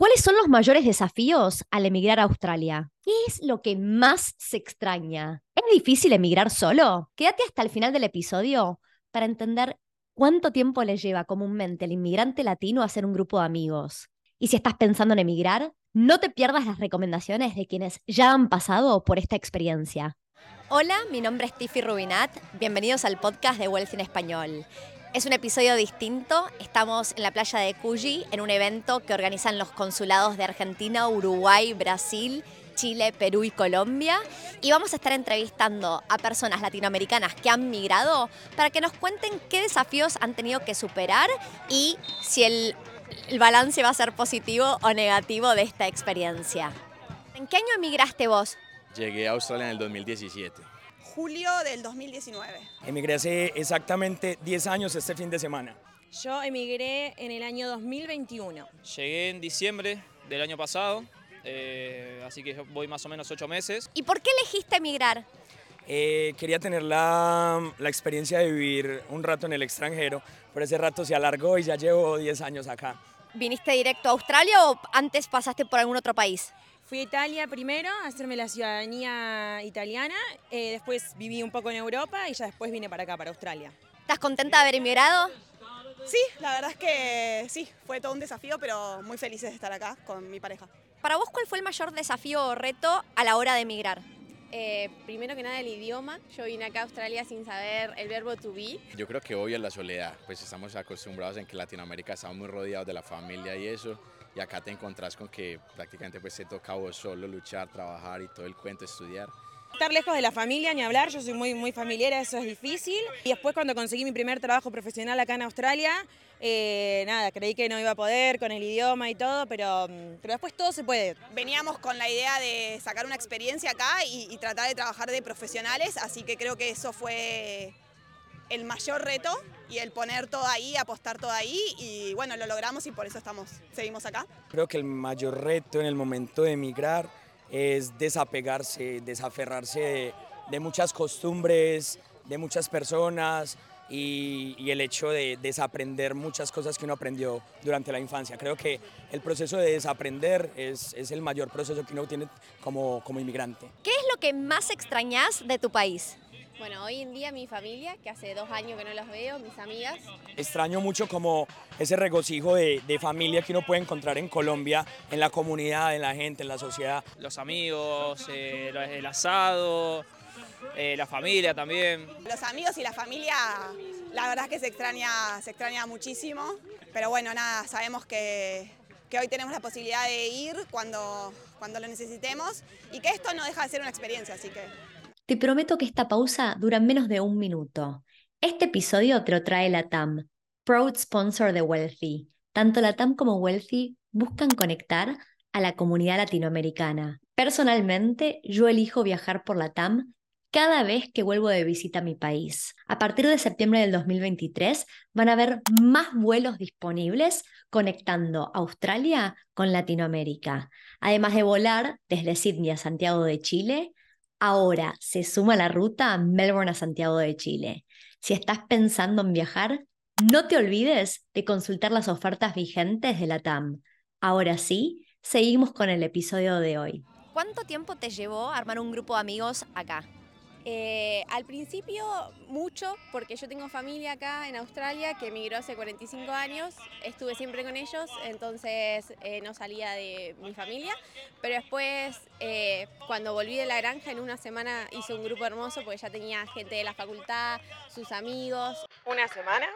¿Cuáles son los mayores desafíos al emigrar a Australia? ¿Qué es lo que más se extraña? ¿Es difícil emigrar solo? Quédate hasta el final del episodio para entender cuánto tiempo le lleva comúnmente al inmigrante latino a hacer un grupo de amigos. Y si estás pensando en emigrar, no te pierdas las recomendaciones de quienes ya han pasado por esta experiencia. Hola, mi nombre es Tiffy Rubinat. Bienvenidos al podcast de Wealth en Español. Es un episodio distinto. Estamos en la playa de Cuyi en un evento que organizan los consulados de Argentina, Uruguay, Brasil, Chile, Perú y Colombia. Y vamos a estar entrevistando a personas latinoamericanas que han migrado para que nos cuenten qué desafíos han tenido que superar y si el, el balance va a ser positivo o negativo de esta experiencia. ¿En qué año emigraste vos? Llegué a Australia en el 2017. Julio del 2019. Emigré hace exactamente 10 años este fin de semana. Yo emigré en el año 2021. Llegué en diciembre del año pasado, eh, así que voy más o menos ocho meses. ¿Y por qué elegiste emigrar? Eh, quería tener la, la experiencia de vivir un rato en el extranjero, pero ese rato se alargó y ya llevo 10 años acá. ¿Viniste directo a Australia o antes pasaste por algún otro país? Fui a Italia primero a hacerme la ciudadanía italiana, eh, después viví un poco en Europa y ya después vine para acá, para Australia. ¿Estás contenta de haber emigrado? Sí, la verdad es que sí, fue todo un desafío, pero muy felices de estar acá con mi pareja. Para vos, ¿cuál fue el mayor desafío o reto a la hora de emigrar? Eh, primero que nada el idioma. Yo vine acá a Australia sin saber el verbo to be. Yo creo que hoy es la soledad, pues estamos acostumbrados en que Latinoamérica estamos muy rodeados de la familia y eso, y acá te encontrás con que prácticamente pues te toca a vos solo luchar, trabajar y todo el cuento, estudiar. Estar lejos de la familia, ni hablar, yo soy muy, muy familiar, eso es difícil. Y después cuando conseguí mi primer trabajo profesional acá en Australia, eh, nada, creí que no iba a poder con el idioma y todo, pero, mm, pero después todo se puede. Veníamos con la idea de sacar una experiencia acá y, y tratar de trabajar de profesionales, así que creo que eso fue el mayor reto y el poner todo ahí, apostar todo ahí y bueno, lo logramos y por eso estamos, seguimos acá. Creo que el mayor reto en el momento de emigrar es desapegarse, desaferrarse de, de muchas costumbres, de muchas personas y, y, el hecho de desaprender muchas cosas que uno aprendió durante la infancia. Creo que el proceso de desaprender es, es el mayor proceso que uno tiene como, como inmigrante. ¿Qué es lo que más extrañas de tu país? Bueno, hoy en día mi familia, que hace dos años que no los veo, mis amigas. Extraño mucho como ese regocijo de, de, familia que uno puede encontrar en Colombia, en la comunidad, en la gente, en la sociedad. Los amigos, eh, el asado, eh, la familia también. Los amigos y la familia, la verdad es que se extraña, se extraña muchísimo, pero bueno, nada, sabemos que, que hoy tenemos la posibilidad de ir cuando, cuando lo necesitemos y que esto no deja de ser una experiencia, así que... Te prometo que esta pausa dura menos de un minuto. Este episodio te lo trae la TAM, proud sponsor de Wealthy. Tanto la TAM como Wealthy buscan conectar a la comunidad latinoamericana. Personalmente, yo elijo viajar por la TAM cada vez que vuelvo de visita a mi país. A partir de septiembre del 2023 van a haber más vuelos disponibles conectando Australia con Latinoamérica. Además de volar desde Sydney a Santiago de Chile, ahora se suma la ruta Melbourne a Santiago de Chile. Si estás pensando en viajar, no te olvides de consultar las ofertas vigentes de la TAM. Ahora sí, seguimos con el episodio de hoy. ¿Cuánto tiempo te llevó armar un grupo de amigos acá? Eh, al principio mucho, porque yo tengo familia acá en Australia que emigró hace 45 años, estuve siempre con ellos, entonces eh, no salía de mi familia, pero después eh, cuando volví de la granja en una semana hice un grupo hermoso porque ya tenía gente de la facultad, sus amigos. ¿Una semana?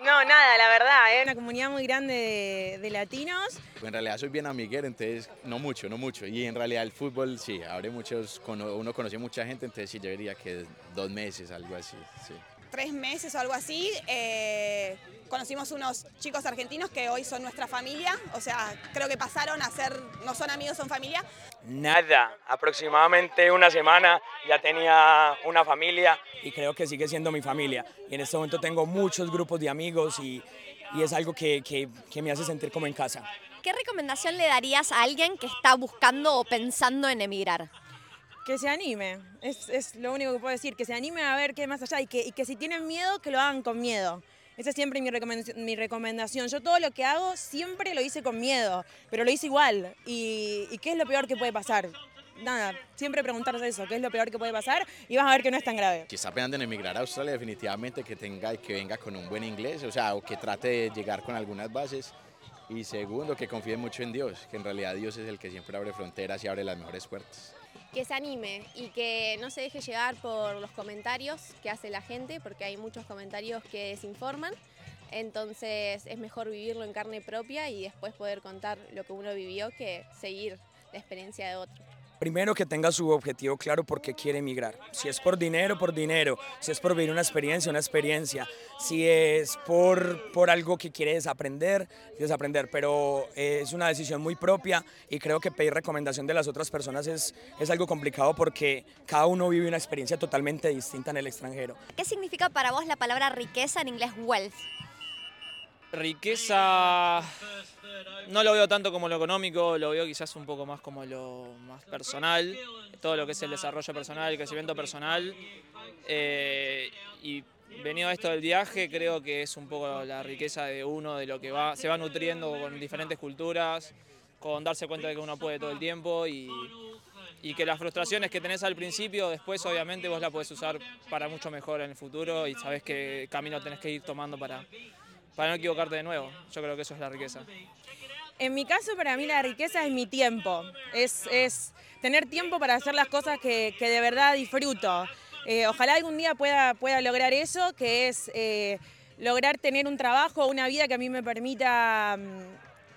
No, nada, la verdad, es una comunidad muy grande de, de, latinos. En realidad soy bien amiguero, entonces no mucho, no mucho. Y en realidad el fútbol, sí, abre muchos, uno conoce mucha gente, entonces sí, yo diría que dos meses, algo así, sí. Tres meses o algo así, eh, conocimos unos chicos argentinos que hoy son nuestra familia, o sea, creo que pasaron a ser, no son amigos, son familia. Nada, aproximadamente una semana ya tenía una familia y creo que sigue siendo mi familia. Y en este momento tengo muchos grupos de amigos y, y es algo que, que, que me hace sentir como en casa. ¿Qué recomendación le darías a alguien que está buscando o pensando en emigrar? Que se anime, es, es, lo único que puedo decir, que se anime a ver qué hay más allá y que, y que si tienen miedo, que lo hagan con miedo. Esa es siempre mi mi recomendación. Yo todo lo que hago siempre lo hice con miedo, pero lo hice igual. ¿Y, y qué es lo peor que puede pasar? nada, siempre preguntarse eso, qué es lo peor que puede pasar y vas a ver que no es tan grave. Si está pensando en emigrar a Australia, definitivamente que tenga que venga con un buen inglés, o sea, o que trate de llegar con algunas bases. Y segundo, que confíe mucho en Dios, que en realidad Dios es el que siempre abre fronteras y abre las mejores puertas. Que se anime y que no se deje llevar por los comentarios que hace la gente, porque hay muchos comentarios que desinforman. Entonces es mejor vivirlo en carne propia y después poder contar lo que uno vivió que seguir la experiencia de otro. Primero que tenga su objetivo claro porque quiere emigrar. Si es por dinero, por dinero. Si es por vivir una experiencia, una experiencia. Si es por, por algo que quiere desaprender, desaprender. Pero eh, es una decisión muy propia y creo que pedir recomendación de las otras personas es, es algo complicado porque cada uno vive una experiencia totalmente distinta en el extranjero. ¿Qué significa para vos la palabra riqueza en inglés wealth? Riqueza no lo veo tanto como lo económico, lo veo quizás un poco más como lo más personal, todo lo que es el desarrollo personal, el crecimiento personal. Eh, y venido a esto del viaje, creo que es un poco la riqueza de uno, de lo que va, se va nutriendo con diferentes culturas, con darse cuenta de que uno puede todo el tiempo y, y que las frustraciones que tenés al principio, después obviamente vos la podés usar para mucho mejor en el futuro y sabés qué camino tenés que ir tomando para, para no equivocarte de nuevo. Yo creo que eso es la riqueza. En mi caso, para mí la riqueza es mi tiempo, es, es tener tiempo para hacer las cosas que, que de verdad disfruto. Eh, ojalá algún día pueda, pueda lograr eso, que es eh, lograr tener un trabajo, una vida que a mí me permita, mm,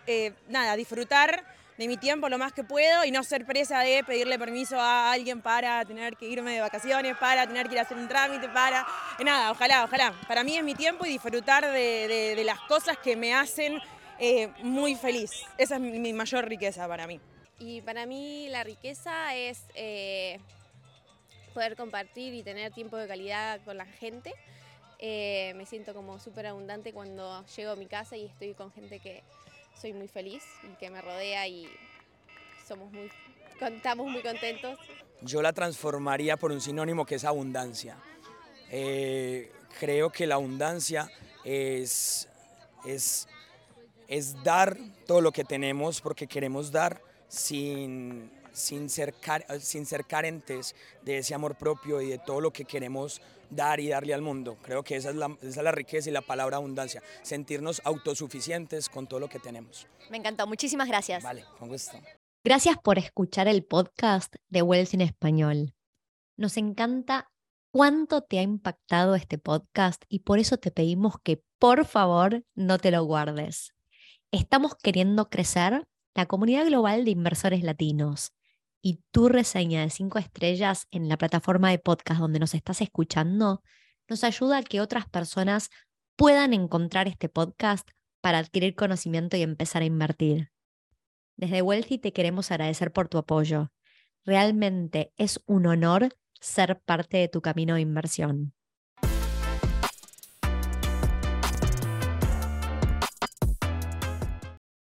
eh, nada, disfrutar de mi tiempo lo más que puedo y no ser presa de pedirle permiso a alguien para tener que irme de vacaciones, para tener que ir a hacer un trámite, para... nada, ojalá, ojalá. Para mí es mi tiempo y disfrutar de, de, las cosas que me hacen eh, muy feliz. Esa es mi, mayor riqueza para mí. Y para mí la riqueza es eh, poder compartir y tener tiempo de calidad con la gente. Eh, me siento como súper abundante cuando llego a mi casa y estoy con gente que, soy muy feliz y que me rodea y somos muy, estamos muy contentos. Yo la transformaría por un sinónimo que es abundancia. Eh, creo que la abundancia es, es, es dar todo lo que tenemos porque queremos dar sin, sin ser, sin ser carentes de ese amor propio y de todo lo que queremos dar y darle al mundo. Creo que esa es, la, esa es la riqueza y la palabra abundancia, sentirnos autosuficientes con todo lo que tenemos. Me encantó, muchísimas gracias. Vale, con gusto. Gracias por escuchar el podcast de Wells en Español. Nos encanta cuánto te ha impactado este podcast y por eso te pedimos que por favor no te lo guardes. Estamos queriendo crecer la comunidad global de inversores latinos y tu reseña de cinco estrellas en la plataforma de podcast donde nos estás escuchando nos ayuda a que otras personas puedan encontrar este podcast para adquirir conocimiento y empezar a invertir. Desde Wealthy te queremos agradecer por tu apoyo. Realmente es un honor ser parte de tu camino de inversión.